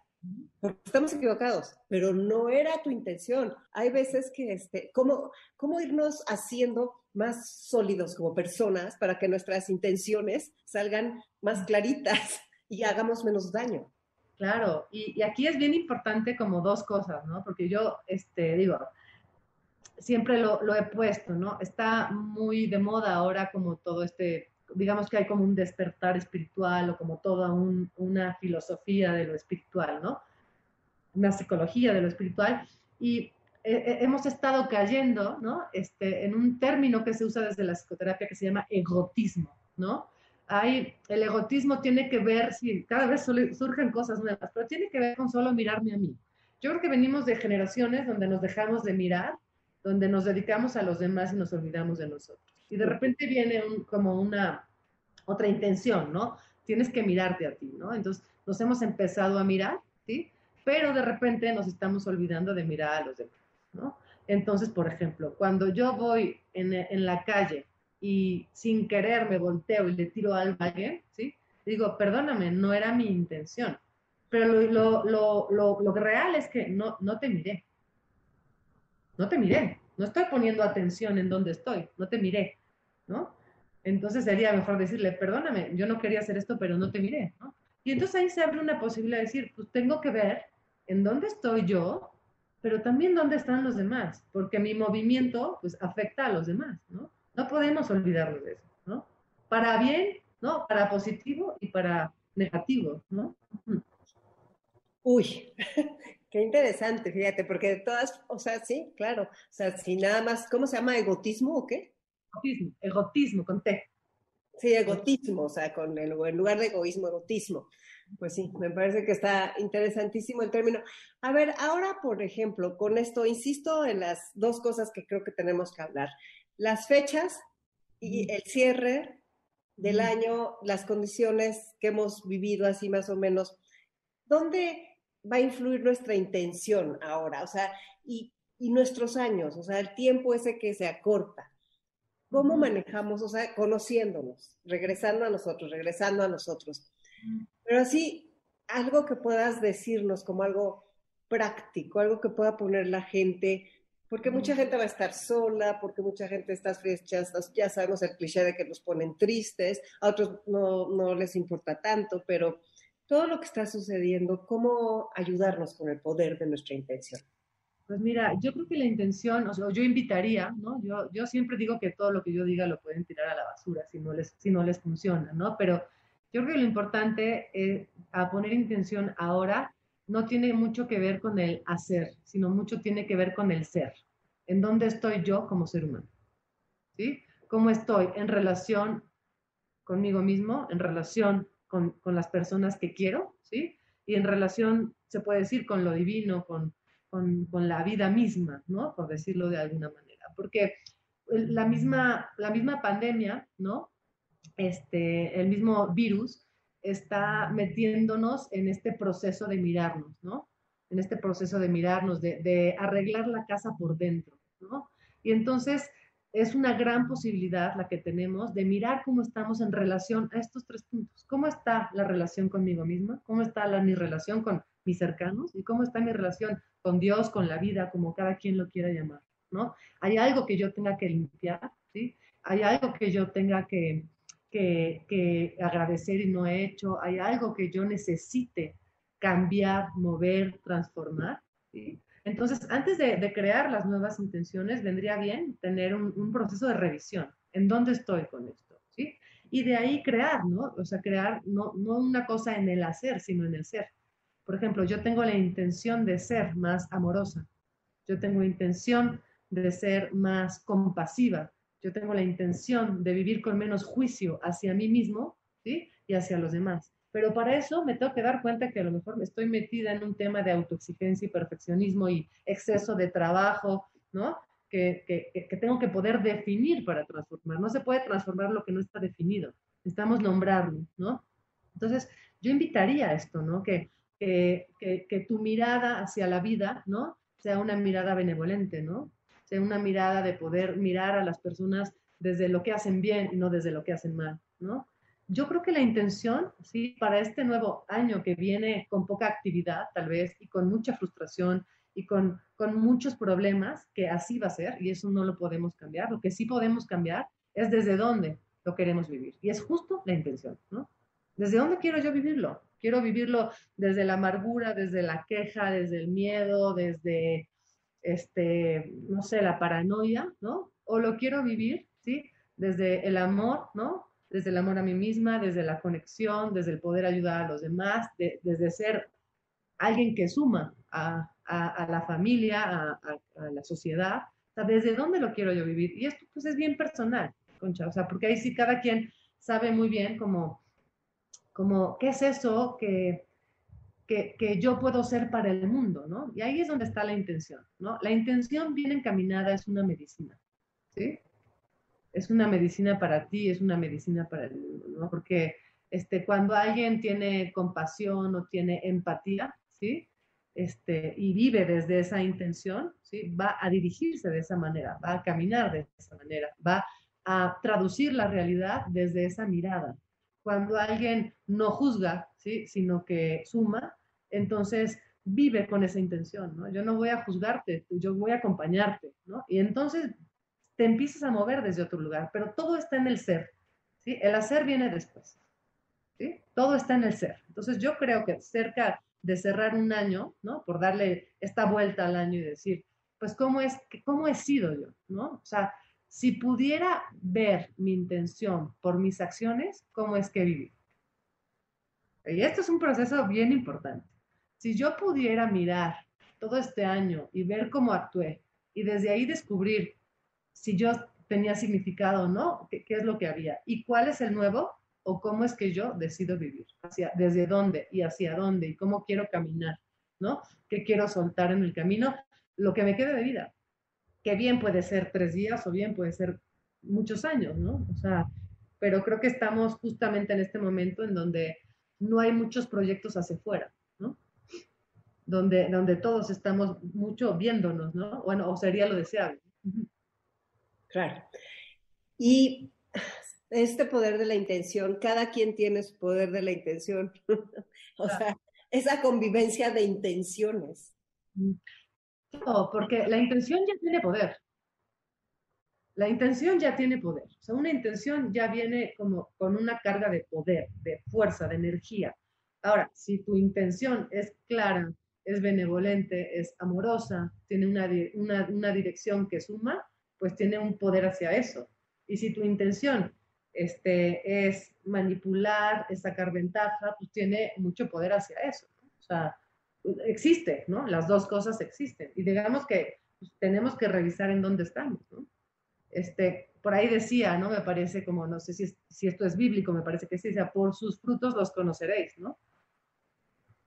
porque estamos equivocados, pero no era tu intención. Hay veces que, este, ¿cómo, cómo irnos haciendo más sólidos como personas para que nuestras intenciones salgan más claritas y hagamos menos daño? Claro, y, y aquí es bien importante como dos cosas, ¿no? Porque yo, este, digo, siempre lo, lo he puesto, ¿no? Está muy de moda ahora como todo este, digamos que hay como un despertar espiritual o como toda un- una filosofía de lo espiritual, ¿no? Una psicología de lo espiritual. Y eh, eh, hemos estado cayendo, ¿no? Este, en un término que se usa desde la psicoterapia que se llama egotismo, ¿no? Hay, el egotismo tiene que ver, sí, cada vez surgen cosas nuevas, pero tiene que ver con solo mirarme a mí. Yo creo que venimos de generaciones donde nos dejamos de mirar, donde nos dedicamos a los demás y nos olvidamos de nosotros. Y de repente viene un- como una otra intención, ¿no? Tienes que mirarte a ti, ¿no? Entonces nos hemos empezado a mirar, ¿sí? Pero de repente nos estamos olvidando de mirar a los demás, Entonces, por ejemplo, cuando yo voy en, en la calle y sin querer me volteo y le tiro algo a alguien, ¿sí? Digo, perdóname, no era mi intención. Pero lo, lo, lo, lo, real es que no, no te miré. No te miré. No estoy poniendo atención en dónde estoy. No te miré, ¿no? Entonces sería mejor decirle, perdóname, yo no quería hacer esto, pero no te miré. Y entonces ahí se abre una posibilidad de decir, pues tengo que ver en dónde estoy yo, pero también dónde están los demás, porque mi movimiento pues afecta a los demás, ¿no? No podemos olvidarnos de eso, ¿no? Para bien, ¿no? Para positivo y para negativo, ¿no? Uy, qué interesante, fíjate, porque de todas, o sea, sí, claro, o sea, si nada más, ¿cómo se llama? ¿Egotismo o qué? Egotismo, egotismo con T. Sí, egotismo, o sea, con el, en lugar de egoísmo, egotismo. Pues sí, me parece que está interesantísimo el término. A ver, ahora, por ejemplo, con esto, insisto en las dos cosas que creo que tenemos que hablar. Las fechas y el cierre del año, las condiciones que hemos vivido así más o menos. ¿Dónde va a influir nuestra intención ahora? O sea, y, y nuestros años, o sea, el tiempo ese que se acorta. ¿Cómo manejamos, o sea, conociéndonos, regresando a nosotros, regresando a nosotros? Pero así, algo que puedas decirnos como algo práctico, algo que pueda poner la gente, porque mucha gente va a estar sola, porque mucha gente estas fechas, ya sabemos el cliché de que nos ponen tristes, a otros no, no les importa tanto, pero todo lo que está sucediendo, ¿cómo ayudarnos con el poder de nuestra intención? Pues mira, yo creo que la intención, o sea, yo invitaría, ¿no? Yo, yo siempre digo que todo lo que yo diga lo pueden tirar a la basura si no les, si no les funciona, ¿no? Pero yo creo que lo importante es, a poner intención ahora no tiene mucho que ver con el hacer, sino mucho tiene que ver con el ser. ¿En dónde estoy yo como ser humano? ¿Sí? ¿Cómo estoy en relación conmigo mismo, en relación con, con las personas que quiero, ¿sí? Y en relación, se puede decir, con lo divino, con, con, con la vida misma, ¿no? Por decirlo de alguna manera. Porque la misma, la misma pandemia, ¿no? Este, el mismo virus está metiéndonos en este proceso de mirarnos, ¿no? En este proceso de mirarnos, de, de arreglar la casa por dentro, ¿no? Y entonces es una gran posibilidad la que tenemos de mirar cómo estamos en relación a estos tres puntos. ¿Cómo está la relación conmigo misma? ¿Cómo está la, mi relación con mis cercanos? ¿Y cómo está mi relación con Dios, con la vida, como cada quien lo quiera llamar? ¿no? Hay algo que yo tenga que limpiar, ¿sí? Hay algo que yo tenga que, que, agradecer y no he hecho. Hay algo que yo necesite cambiar, mover, transformar. Entonces, antes de, de, crear las nuevas intenciones, vendría bien tener un, un, proceso de revisión. ¿En dónde estoy con esto? ¿sí? Y de ahí crear, ¿no? O sea, crear no, no una cosa en el hacer, sino en el ser. Por ejemplo, yo tengo la intención de ser más amorosa. Yo tengo intención de ser más compasiva. Yo tengo la intención de vivir con menos juicio hacia mí mismo y hacia los demás. Pero para eso me tengo que dar cuenta que a lo mejor me estoy metida en un tema de autoexigencia y perfeccionismo y exceso de trabajo, ¿no? Que, que, que, tengo que poder definir para transformar. No se puede transformar lo que no está definido. Necesitamos nombrarlo, ¿no? Entonces, yo invitaría a esto, ¿no? Que, que, que, que tu mirada hacia la vida, ¿no? Sea una mirada benevolente, ¿no? Sea una mirada de poder mirar a las personas desde lo que hacen bien y no desde lo que hacen mal, ¿no? Yo creo que la intención, sí, para este nuevo año que viene con poca actividad, tal vez, y con mucha frustración y con, con muchos problemas, que así va a ser, y eso no lo podemos cambiar. Lo que sí podemos cambiar es desde dónde lo queremos vivir. Y es justo la intención, ¿no? ¿Desde dónde quiero yo vivirlo? Quiero vivirlo desde la amargura, desde la queja, desde el miedo, desde, este, no sé, la paranoia, ¿no? O lo quiero vivir, ¿sí? Desde el amor, ¿no? desde el amor a mí misma, desde la conexión, desde el poder ayudar a los demás, de, desde ser alguien que suma a, a, la familia, a, a, la sociedad. O sea, ¿desde dónde lo quiero yo vivir? Y esto pues es bien personal, Concha, o sea, porque ahí sí cada quien sabe muy bien como, como qué es eso que, que, yo puedo ser para el mundo, ¿no? Y ahí es donde está la intención, ¿no? La intención bien encaminada es una medicina, ¿sí? es una medicina para ti, es una medicina para el mundo, ¿no? Porque este, cuando alguien tiene compasión o tiene empatía, ¿sí? Este, y vive desde esa intención, ¿sí? Va a dirigirse de esa manera, va a caminar de esa manera, va a traducir la realidad desde esa mirada. Cuando alguien no juzga, ¿sí? sino que suma, entonces vive con esa intención, ¿no? Yo no voy a juzgarte, yo voy a acompañarte, ¿no? Y entonces te empiezas a mover desde otro lugar, pero todo está en el ser, ¿sí? El hacer viene después, ¿sí? Todo está en el ser. Entonces yo creo que cerca de cerrar un año, ¿no? Por darle esta vuelta al año y decir, pues, ¿cómo es, cómo he sido yo, ¿no? O sea, si pudiera ver mi intención por mis acciones, ¿cómo es que viví? Y esto es un proceso bien importante. Si yo pudiera mirar todo este año y ver cómo actué y desde ahí descubrir si yo tenía significado o no, qué, es lo que había y cuál es el nuevo o cómo es que yo decido vivir, hacia, desde dónde y hacia dónde y cómo quiero caminar, ¿no? ¿Qué quiero soltar en el camino? Lo que me quede de vida, que bien puede ser tres días o bien puede ser muchos años, ¿no? O sea, pero creo que estamos justamente en este momento en donde no hay muchos proyectos hacia afuera, ¿no? Donde, donde todos estamos mucho viéndonos, ¿no? Bueno, o sería lo deseable. Claro. Y este poder de la intención, cada quien tiene su poder de la intención. o sea, esa convivencia de intenciones. No, porque la intención ya tiene poder. La intención ya tiene poder. O sea, una intención ya viene como con una carga de poder, de fuerza, de energía. Ahora, si tu intención es clara, es benevolente, es amorosa, tiene una, una, una dirección que suma, pues tiene un poder hacia eso. Y si tu intención este, es manipular, es sacar ventaja, pues tiene mucho poder hacia eso. ¿no? O sea, existe, ¿no? Las dos cosas existen. Y digamos que pues, tenemos que revisar en dónde estamos, ¿no? Este, por ahí decía, ¿no? Me parece como, no sé si, si esto es bíblico, me parece que sí, decía, por sus frutos los conoceréis, ¿no?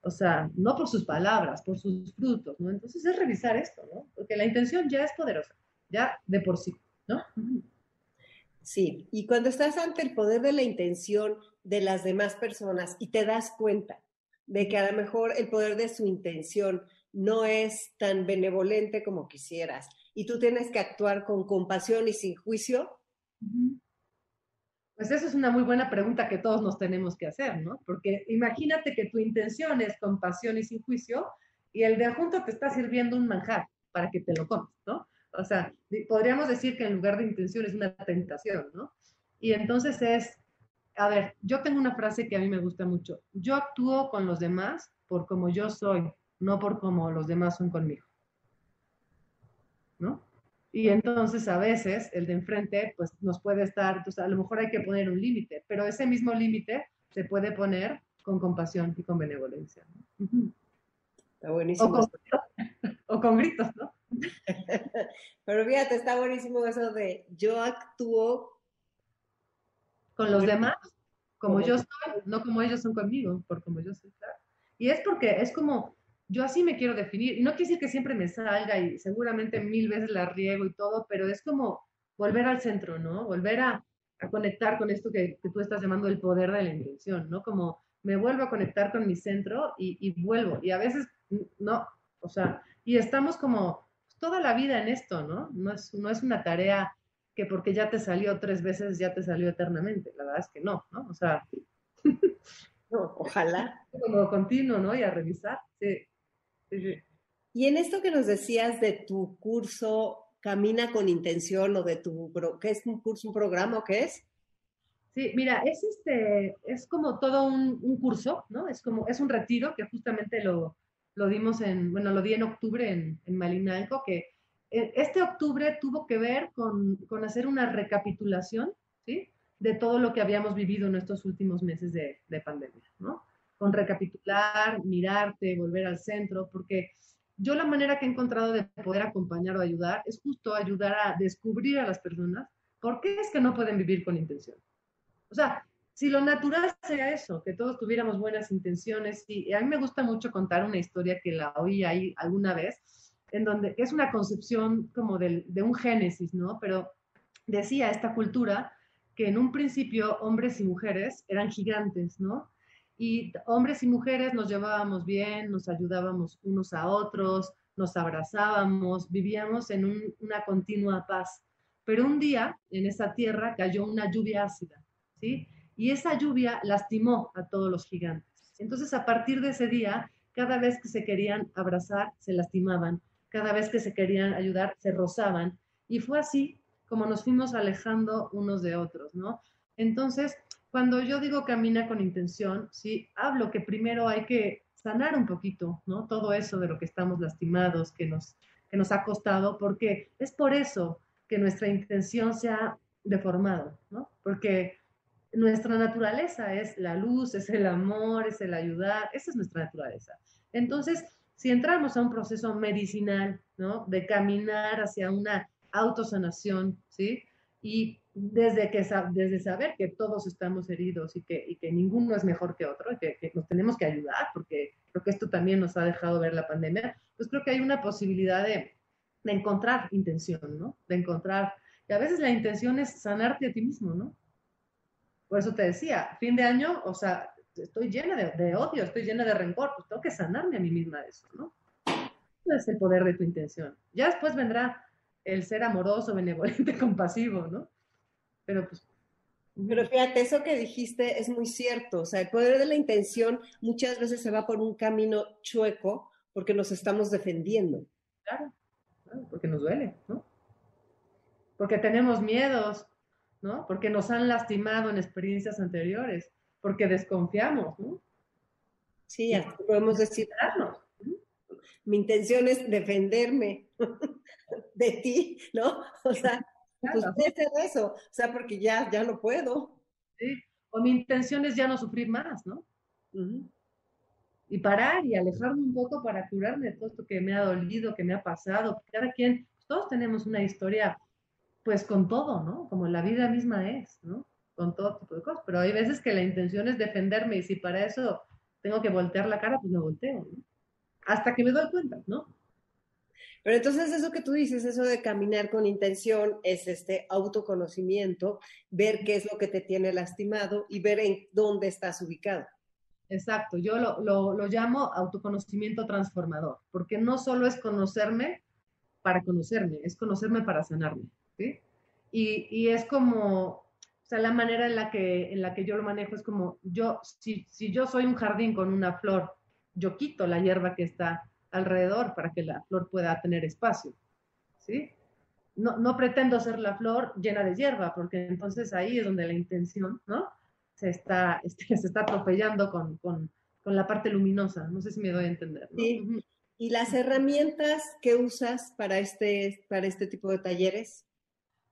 O sea, no por sus palabras, por sus frutos, ¿no? Entonces es revisar esto, ¿no? Porque la intención ya es poderosa, ya de por sí, ¿no? Sí, y cuando estás ante el poder de la intención de las demás personas y te das cuenta de que a lo mejor el poder de su intención no es tan benevolente como quisieras y tú tienes que actuar con compasión y sin juicio, Pues esa es una muy buena pregunta que todos nos tenemos que hacer, ¿no? Porque imagínate que tu intención es compasión y sin juicio y el de adjunto te está sirviendo un manjar para que te lo comas, ¿no? O sea, podríamos decir que en lugar de intención es una tentación, ¿no? Y entonces es, a ver, yo tengo una frase que a mí me gusta mucho. Yo actúo con los demás por como yo soy, no por como los demás son conmigo. ¿No? Y entonces a veces el de enfrente pues nos puede estar, entonces a lo mejor hay que poner un límite, pero ese mismo límite se puede poner con compasión y con benevolencia. ¿no? Está O buenísimo. con, o con gritos, ¿no? Pero fíjate, está buenísimo eso de yo actúo, Con los demás, como yo soy, no como ellos son conmigo, por como yo soy, claro. Y es porque es como, yo así me quiero definir, y no quiere decir que siempre me salga y seguramente mil veces la riego y todo, pero es como volver al centro, ¿no? Volver a, a conectar con esto que, que tú estás llamando el poder de la intención, ¿no? Como me vuelvo a conectar con mi centro y, y vuelvo. Y a veces, no, o sea, y estamos como toda la vida en esto, ¿no? No es, no es una tarea que porque ya te salió tres veces ya te salió eternamente. La verdad es que no, ¿no? O sea, no, ojalá. como continuo, ¿no? Y a revisar. Sí. Sí, sí. Y en esto que nos decías de tu curso Camina con Intención o de tu, ¿qué es un curso, un programa o qué es? Sí, mira, es este, es como todo un, un curso, ¿no? Es como, es un retiro que justamente lo, lo dimos en, bueno, lo di en octubre en, en Malinalco, que este octubre tuvo que ver con, con hacer una recapitulación, ¿sí? De todo lo que habíamos vivido en estos últimos meses de, de pandemia, ¿no? Con recapitular, mirarte, volver al centro, porque yo la manera que he encontrado de poder acompañar o ayudar es justo ayudar a descubrir a las personas por qué es que no pueden vivir con intención. O sea, si lo natural sería eso, que todos tuviéramos buenas intenciones, y a mí me gusta mucho contar una historia que la oí ahí alguna vez, en donde es una concepción como del- de un génesis, ¿no? Pero decía esta cultura que en un principio hombres y mujeres eran gigantes, ¿no? Y hombres y mujeres nos llevábamos bien, nos ayudábamos unos a otros, nos abrazábamos, vivíamos en un- una continua paz. Pero un día en esa tierra cayó una lluvia ácida, ¿sí? Y esa lluvia lastimó a todos los gigantes. Entonces, a partir de ese día, cada vez que se querían abrazar, se lastimaban. Cada vez que se querían ayudar, se rozaban. Y fue así como nos fuimos alejando unos de otros, ¿no? Entonces, cuando yo digo camina con intención, sí, hablo que primero hay que sanar un poquito, ¿no? Todo eso de lo que estamos lastimados, que nos, que nos ha costado, porque es por eso que nuestra intención se ha deformado, ¿no? Porque nuestra naturaleza es la luz, es el amor, es el ayudar, esa es nuestra naturaleza. Entonces, si entramos a un proceso medicinal, ¿no? De caminar hacia una autosanación, ¿sí? Y desde, que, desde saber que todos estamos heridos y que, y que ninguno es mejor que otro, y que, que nos tenemos que ayudar, porque creo que esto también nos ha dejado ver la pandemia, pues creo que hay una posibilidad de, de encontrar intención, ¿no? De encontrar, y a veces la intención es sanarte a ti mismo, ¿no? Por eso te decía, fin de año, o sea, estoy llena de, de odio, estoy llena de rencor, pues tengo que sanarme a mí misma de eso, ¿no? Es el poder de tu intención. Ya después vendrá el ser amoroso, benevolente, compasivo, ¿no? Pero pues, Pero fíjate, eso que dijiste es muy cierto. O sea, el poder de la intención muchas veces se va por un camino chueco porque nos estamos defendiendo. claro, claro, porque nos duele, ¿no? Porque tenemos miedos, ¿no? Porque nos han lastimado en experiencias anteriores, porque desconfiamos, ¿no? Sí, hasta podemos decir, mi intención es defenderme de ti, ¿no? O sea, pues eso. O sea, porque ya, ya no puedo. ¿sí? O mi intención es ya no sufrir más, ¿no? Y parar y alejarme un poco para curarme de todo esto que me ha dolido, que me ha pasado. Cada quien, todos tenemos una historia, pues con todo, ¿no? Como la vida misma es, ¿no? Con todo tipo de cosas. Pero hay veces que la intención es defenderme y si para eso tengo que voltear la cara, pues me volteo, ¿no? Hasta que me doy cuenta, ¿no? Pero entonces eso que tú dices, eso de caminar con intención, es este autoconocimiento, ver qué es lo que te tiene lastimado y ver en dónde estás ubicado. Exacto, yo lo, lo, lo llamo autoconocimiento transformador, porque no solo es conocerme para conocerme, es conocerme para sanarme, ¿sí? Y, y es como, o sea, la manera en la que, en la que yo lo manejo es como, yo, si, si yo soy un jardín con una flor, yo quito la hierba que está alrededor para que la flor pueda tener espacio, ¿sí? No, no pretendo ser la flor llena de hierba, porque entonces ahí es donde la intención, ¿no? Se está, este, se está atropellando con, con, con la parte luminosa. No sé si me doy a entender. ¿no? Sí. ¿Y las herramientas que usas para este, para este tipo de talleres?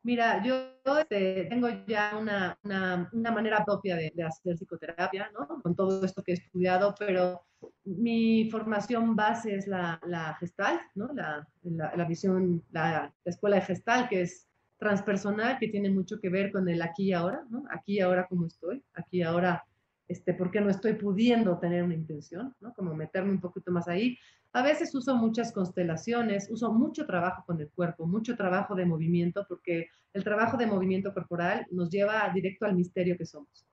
Mira, yo este, tengo ya una, una, manera propia de, hacer psicoterapia, ¿no? Con todo esto que he estudiado, pero mi formación base es la, la Gestalt, ¿no? La, la, visión, la, la escuela de Gestalt, que es transpersonal, que tiene mucho que ver con el aquí y ahora, ¿no? Aquí y ahora como estoy, aquí y ahora, este, ¿por qué no estoy pudiendo tener una intención, ¿no? Como meterme un poquito más ahí. A veces uso muchas constelaciones, uso mucho trabajo con el cuerpo, mucho trabajo de movimiento, porque el trabajo de movimiento corporal nos lleva directo al misterio que somos,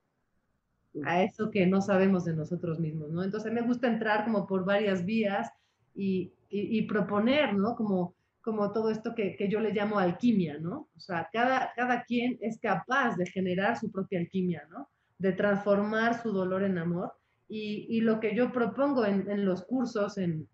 a eso que no sabemos de nosotros mismos, ¿no? Entonces me gusta entrar como por varias vías y, y, y proponer, ¿no? Como, como todo esto que, que, yo le llamo alquimia, ¿no? O sea, cada, cada quien es capaz de generar su propia alquimia, ¿no? De transformar su dolor en amor. Y, y lo que yo propongo en, en los cursos, en,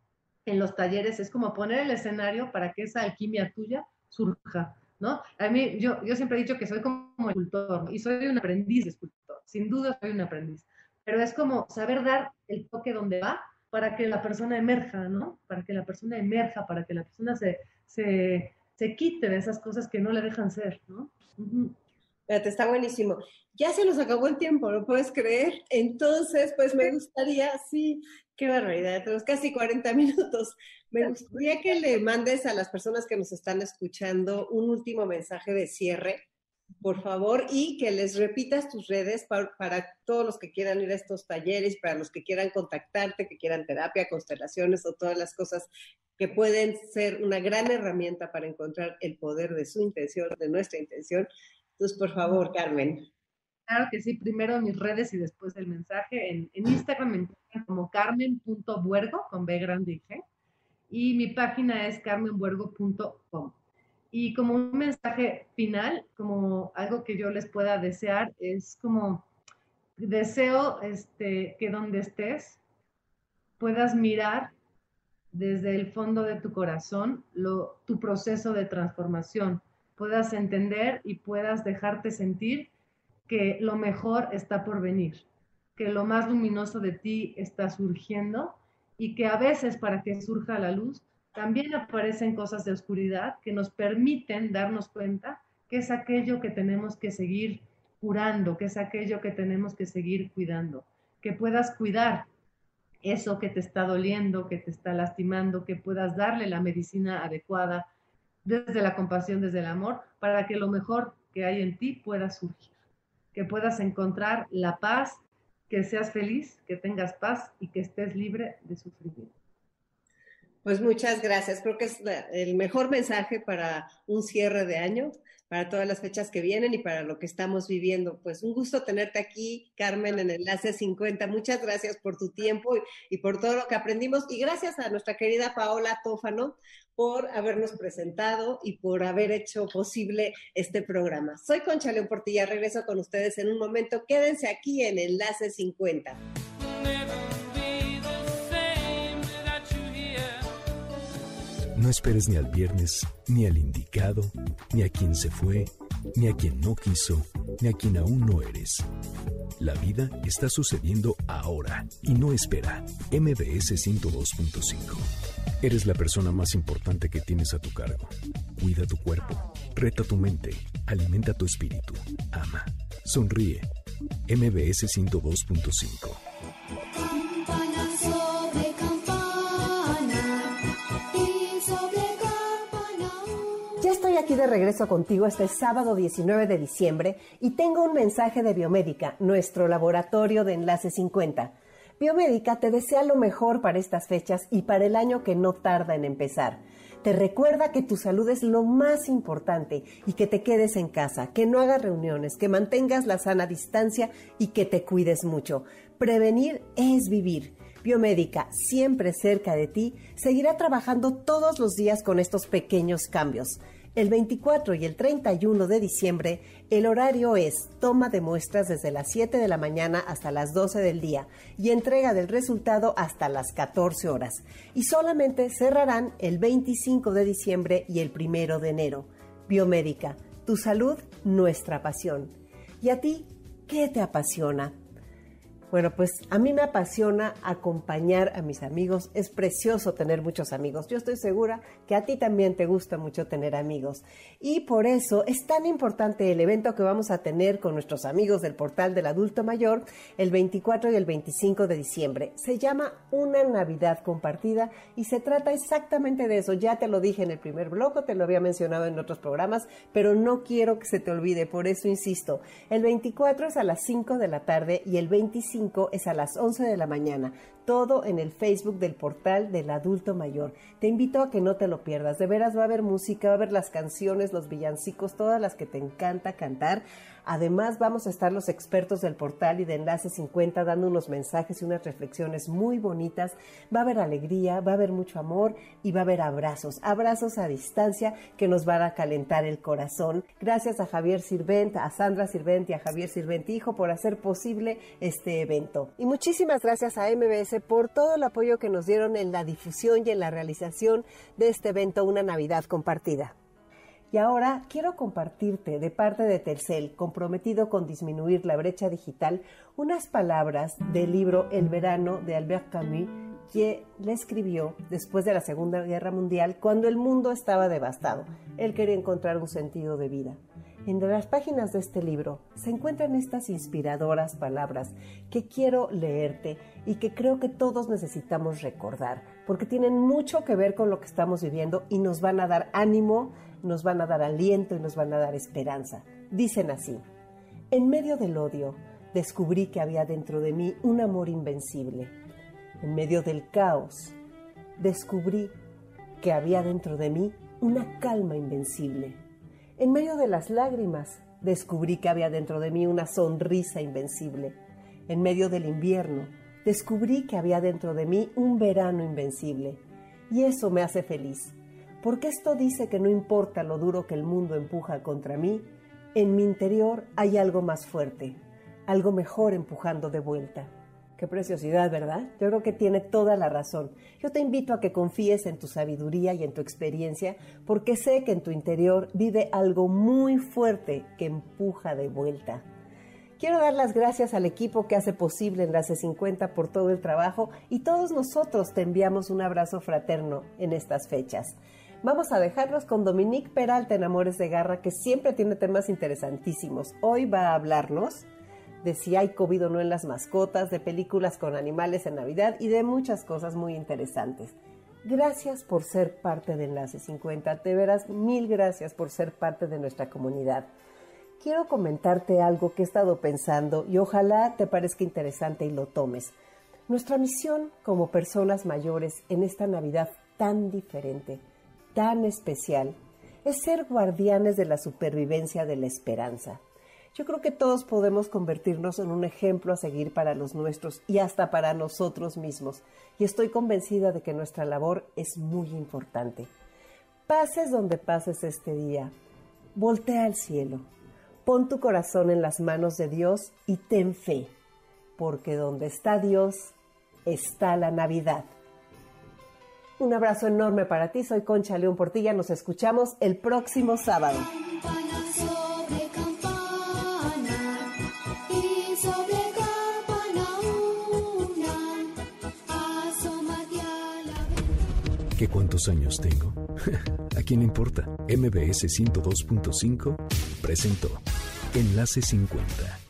en los talleres, es como poner el escenario para que esa alquimia tuya surja, ¿no? A mí, yo, yo siempre he dicho que soy como escultor y soy un aprendiz de escultor, sin duda soy un aprendiz, pero es como saber dar el toque donde va para que la persona emerja, ¿no? Para que la persona emerja, para que la persona se, se, se quite de esas cosas que no le dejan ser, ¿no? Espérate, está buenísimo. Ya se nos acabó el tiempo, ¿lo puedes creer? Entonces, pues me gustaría, sí, qué barbaridad, tenemos casi 40 minutos. Me gustaría que le mandes a las personas que nos están escuchando un último mensaje de cierre, por favor, y que les repitas tus redes para, para, todos los que quieran ir a estos talleres, para los que quieran contactarte, que quieran terapia, constelaciones o todas las cosas que pueden ser una gran herramienta para encontrar el poder de su intención, de nuestra intención. Entonces, por favor, Carmen. Claro que sí, primero mis redes y después el mensaje. En, Instagram me encuentran como carmen.buergo, con B grande y G, y mi página es carmenbuergo.com. Y como un mensaje final, como algo que yo les pueda desear, es como deseo este, que donde estés puedas mirar desde el fondo de tu corazón lo, tu proceso de transformación, puedas entender y puedas dejarte sentir que lo mejor está por venir, que lo más luminoso de ti está surgiendo y que a veces para que surja la luz también aparecen cosas de oscuridad que nos permiten darnos cuenta que es aquello que tenemos que seguir curando, que es aquello que tenemos que seguir cuidando, que puedas cuidar eso que te está doliendo, que te está lastimando, que puedas darle la medicina adecuada desde la compasión, desde el amor, para que lo mejor que hay en ti pueda surgir, que puedas encontrar la paz, que seas feliz, que tengas paz y que estés libre de sufrimiento. Pues muchas gracias. Creo que es la- el mejor mensaje para un cierre de año, para todas las fechas que vienen y para lo que estamos viviendo. Pues un gusto tenerte aquí, Carmen, en Enlace 50. Muchas gracias por tu tiempo y, y por todo lo que aprendimos. Y gracias a nuestra querida Paola Tófano por habernos presentado y por haber hecho posible este programa. Soy Concha León Portilla. Regreso con ustedes en un momento. Quédense aquí en Enlace 50. No esperes ni al viernes, ni al indicado, ni a quien se fue, ni a quien no quiso, ni a quien aún no eres. La vida está sucediendo ahora y no espera. MBS 102.5. Eres la persona más importante que tienes a tu cargo. Cuida tu cuerpo, reta tu mente, alimenta tu espíritu, ama, sonríe. MBS 102.5. regreso contigo este sábado 19 de diciembre y tengo un mensaje de Biomédica, nuestro laboratorio de Enlace 50. Biomédica te desea lo mejor para estas fechas y para el año que no tarda en empezar. Te recuerda que tu salud es lo más importante y que te quedes en casa, que no hagas reuniones, que mantengas la sana distancia y que te cuides mucho. Prevenir es vivir. Biomédica, siempre cerca de ti, seguirá trabajando todos los días con estos pequeños cambios. El 24 y el 31 de diciembre, el horario es toma de muestras desde las 7 de la mañana hasta las 12 del día y entrega del resultado hasta las 14 horas. Y solamente cerrarán el 25 de diciembre y el 1 de enero. Biomédica, tu salud, nuestra pasión. ¿Y a ti qué te apasiona? Bueno, pues a mí me apasiona acompañar a mis amigos. Es precioso tener muchos amigos. Yo estoy segura que a ti también te gusta mucho tener amigos. Y por eso es tan importante el evento que vamos a tener con nuestros amigos del portal del adulto mayor el 24 y el 25 de diciembre. Se llama Una Navidad Compartida y se trata exactamente de eso. Ya te lo dije en el primer bloque, te lo había mencionado en otros programas, pero no quiero que se te olvide, por eso insisto. El 24 es a las 5 de la tarde y el 25 es a las 11 de la mañana. Todo en el Facebook del portal del adulto mayor. Te invito a que no te lo pierdas. De veras va a haber música, va a haber las canciones, los villancicos, todas las que te encanta cantar. Además vamos a estar los expertos del portal y de Enlace 50 dando unos mensajes y unas reflexiones muy bonitas. Va a haber alegría, va a haber mucho amor y va a haber abrazos. Abrazos a distancia que nos van a calentar el corazón. Gracias a Javier Sirvent, a Sandra Sirvent y a Javier Sirvent hijo por hacer posible este evento. Y muchísimas gracias a MBS por todo el apoyo que nos dieron en la difusión y en la realización de este evento Una Navidad Compartida. Y ahora quiero compartirte de parte de Telcel, comprometido con disminuir la brecha digital, unas palabras del libro El verano de Albert Camus que le escribió después de la Segunda Guerra Mundial cuando el mundo estaba devastado. Él quería encontrar un sentido de vida. Entre las páginas de este libro se encuentran estas inspiradoras palabras que quiero leerte y que creo que todos necesitamos recordar, porque tienen mucho que ver con lo que estamos viviendo y nos van a dar ánimo, nos van a dar aliento y nos van a dar esperanza. Dicen así, en medio del odio descubrí que había dentro de mí un amor invencible. En medio del caos descubrí que había dentro de mí una calma invencible. En medio de las lágrimas descubrí que había dentro de mí una sonrisa invencible. En medio del invierno descubrí que había dentro de mí un verano invencible. Y eso me hace feliz, Porque esto dice que no importa lo duro que el mundo empuja contra mí, en mi interior hay algo más fuerte, algo mejor empujando de vuelta. Qué preciosidad, ¿verdad? Yo creo que tiene toda la razón. Yo te invito a que confíes en tu sabiduría y en tu experiencia, porque sé que en tu interior vive algo muy fuerte que empuja de vuelta. Quiero dar las gracias al equipo que hace posible Enlace 50 por todo el trabajo y todos nosotros te enviamos un abrazo fraterno en estas fechas. Vamos a dejarlos con Dominique Peralta en Amores de Garra, que siempre tiene temas interesantísimos. Hoy va a hablarnos de si hay COVID o no en las mascotas, de películas con animales en Navidad y de muchas cosas muy interesantes. Gracias por ser parte de Enlace 50, de veras mil gracias por ser parte de nuestra comunidad. Quiero comentarte algo que he estado pensando y ojalá te parezca interesante y lo tomes. Nuestra misión como personas mayores en esta Navidad tan diferente, tan especial, es ser guardianes de la supervivencia de la esperanza. Yo creo que todos podemos convertirnos en un ejemplo a seguir para los nuestros y hasta para nosotros mismos. Y estoy convencida de que nuestra labor es muy importante. Pases donde pases este día, voltea al cielo, pon tu corazón en las manos de Dios y ten fe, porque donde está Dios está la Navidad. Un abrazo enorme para ti, soy Concha León Portilla, nos escuchamos el próximo sábado. ¿Qué cuántos años tengo? ¿A quién le importa? MBS 102.5 presentó Enlace 50